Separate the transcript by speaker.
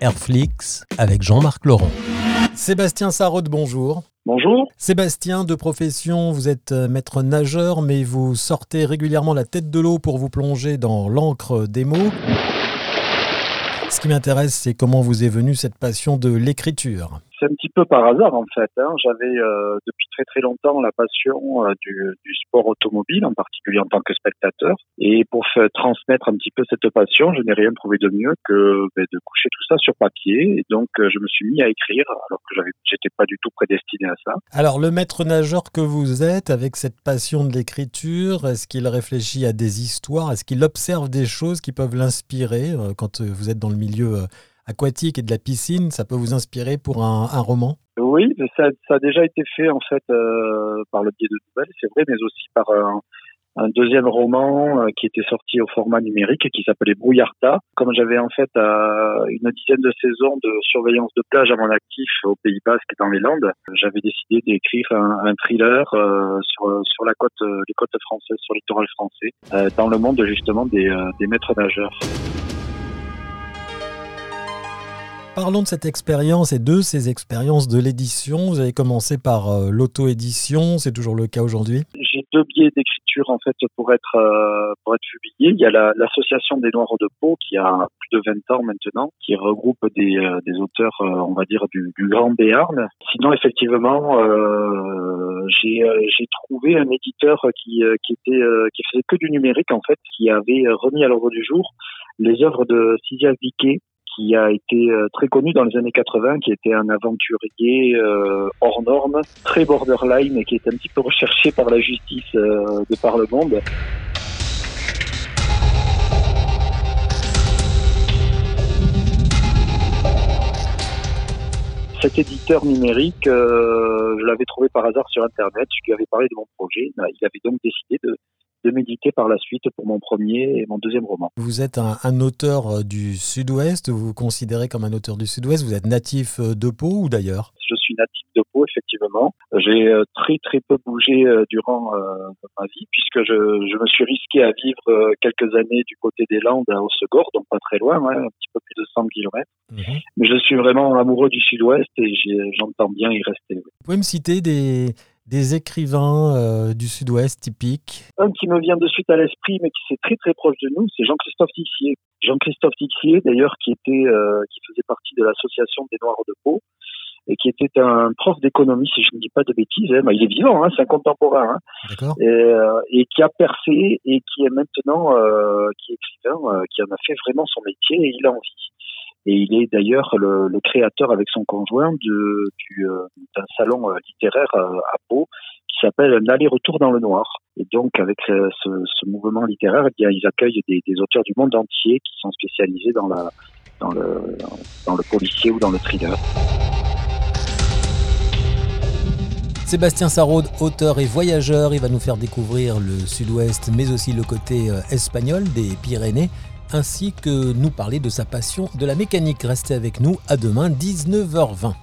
Speaker 1: Airflix avec Jean-Marc Laurent. Sébastien Sarraud, bonjour.
Speaker 2: Bonjour.
Speaker 1: Sébastien, de profession, vous êtes euh, maître nageur, mais vous sortez régulièrement la tête de l'eau pour vous plonger dans l'encre des mots. Ce qui m'intéresse, c'est comment vous est venue cette passion de l'écriture
Speaker 2: c'est un petit peu par hasard en fait. Hein. J'avais euh, depuis très très longtemps la passion euh, du, sport automobile, en particulier en tant que spectateur. Et pour transmettre un petit peu cette passion, je n'ai rien trouvé de mieux que ben, de coucher tout ça sur papier. Et donc euh, je me suis mis à écrire alors que j'étais pas du tout prédestiné à ça.
Speaker 1: Alors le maître nageur que vous êtes, avec cette passion de l'écriture, est-ce qu'il réfléchit à des histoires? Est-ce qu'il observe des choses qui peuvent l'inspirer quand vous êtes dans le milieu aquatique et de la piscine, ça peut vous inspirer pour un, roman?
Speaker 2: Oui, ça, a déjà été fait en fait euh, par le biais de nouvelles, c'est vrai, mais aussi par un, deuxième roman euh, qui était sorti au format numérique qui s'appelait Brouillarda. Comme j'avais en fait euh, une dizaine de saisons de surveillance de plage à mon actif au Pays Basque et dans les Landes, j'avais décidé d'écrire un, un, thriller sur, sur la côte, les côtes françaises, sur le littoral français, dans le monde justement des, des maîtres nageurs.
Speaker 1: Parlons de cette expérience et de ces expériences de l'édition. Vous avez commencé par euh, l'auto-édition, c'est toujours le cas aujourd'hui?
Speaker 2: J'ai deux biais d'écriture en fait pour être euh, pour être publié. Il y a l'association des Noirs de Pau qui a plus de 20 ans maintenant, qui regroupe des, euh, des auteurs, on va dire du, Grand Béarn. Sinon, effectivement, j'ai trouvé un éditeur qui qui était qui faisait que du numérique en fait, qui avait remis à l'ordre du jour les œuvres de Cynthia Viquet qui a été euh, très connu dans les années 80, qui était un aventurier euh, hors norme, très borderline et qui est un petit peu recherché par la justice euh, de par le monde. Cet éditeur numérique, je l'avais trouvé par hasard sur Internet. Je lui avais parlé de mon projet. Il avait donc décidé de, de méditer par la suite pour mon premier et mon deuxième roman.
Speaker 1: Vous êtes un, auteur euh, du Sud-Ouest, vous vous considérez comme un auteur du Sud-Ouest, vous êtes natif euh, de Pau ou d'ailleurs?
Speaker 2: Je suis natif de Pau, effectivement. J'ai euh, très très peu bougé durant ma vie puisque je, je, me suis risqué à vivre quelques années du côté des Landes à Haussegor, donc pas très loin, un petit peu plus de 100 km. Mhm. Mais je suis vraiment amoureux du Sud-Ouest et j'entends bien y rester. Vous
Speaker 1: pouvez me citer des, des écrivains euh, du sud-ouest typiques
Speaker 2: Un qui me vient de suite à l'esprit, mais qui est très très proche de nous, c'est Jean-Christophe Tixier. Jean-Christophe Tixier, d'ailleurs, qui était, euh, qui faisait partie de l'association des Noirs de Pau et qui était un prof d'économie, si je ne dis pas de bêtises. Hein. il est vivant, hein, c'est un contemporain, hein. et, euh, et, qui a percé et qui est maintenant, qui est écrivain, qui en a fait vraiment son métier et il a envie. Et il est d'ailleurs le, créateur avec son conjoint de, euh, d'un salon euh, littéraire euh, à, Pau qui s'appelle Un aller-retour dans le noir. Et donc avec ce, mouvement littéraire, eh bien, ils accueillent des, des, auteurs du monde entier qui sont spécialisés dans, la, dans, le, dans le policier ou dans le thriller.
Speaker 1: Sébastien Sarraud, auteur et voyageur, il va nous faire découvrir le sud-ouest, mais aussi le côté espagnol des Pyrénées ainsi que nous parler de sa passion de la mécanique. Restez avec nous, à demain 19h20.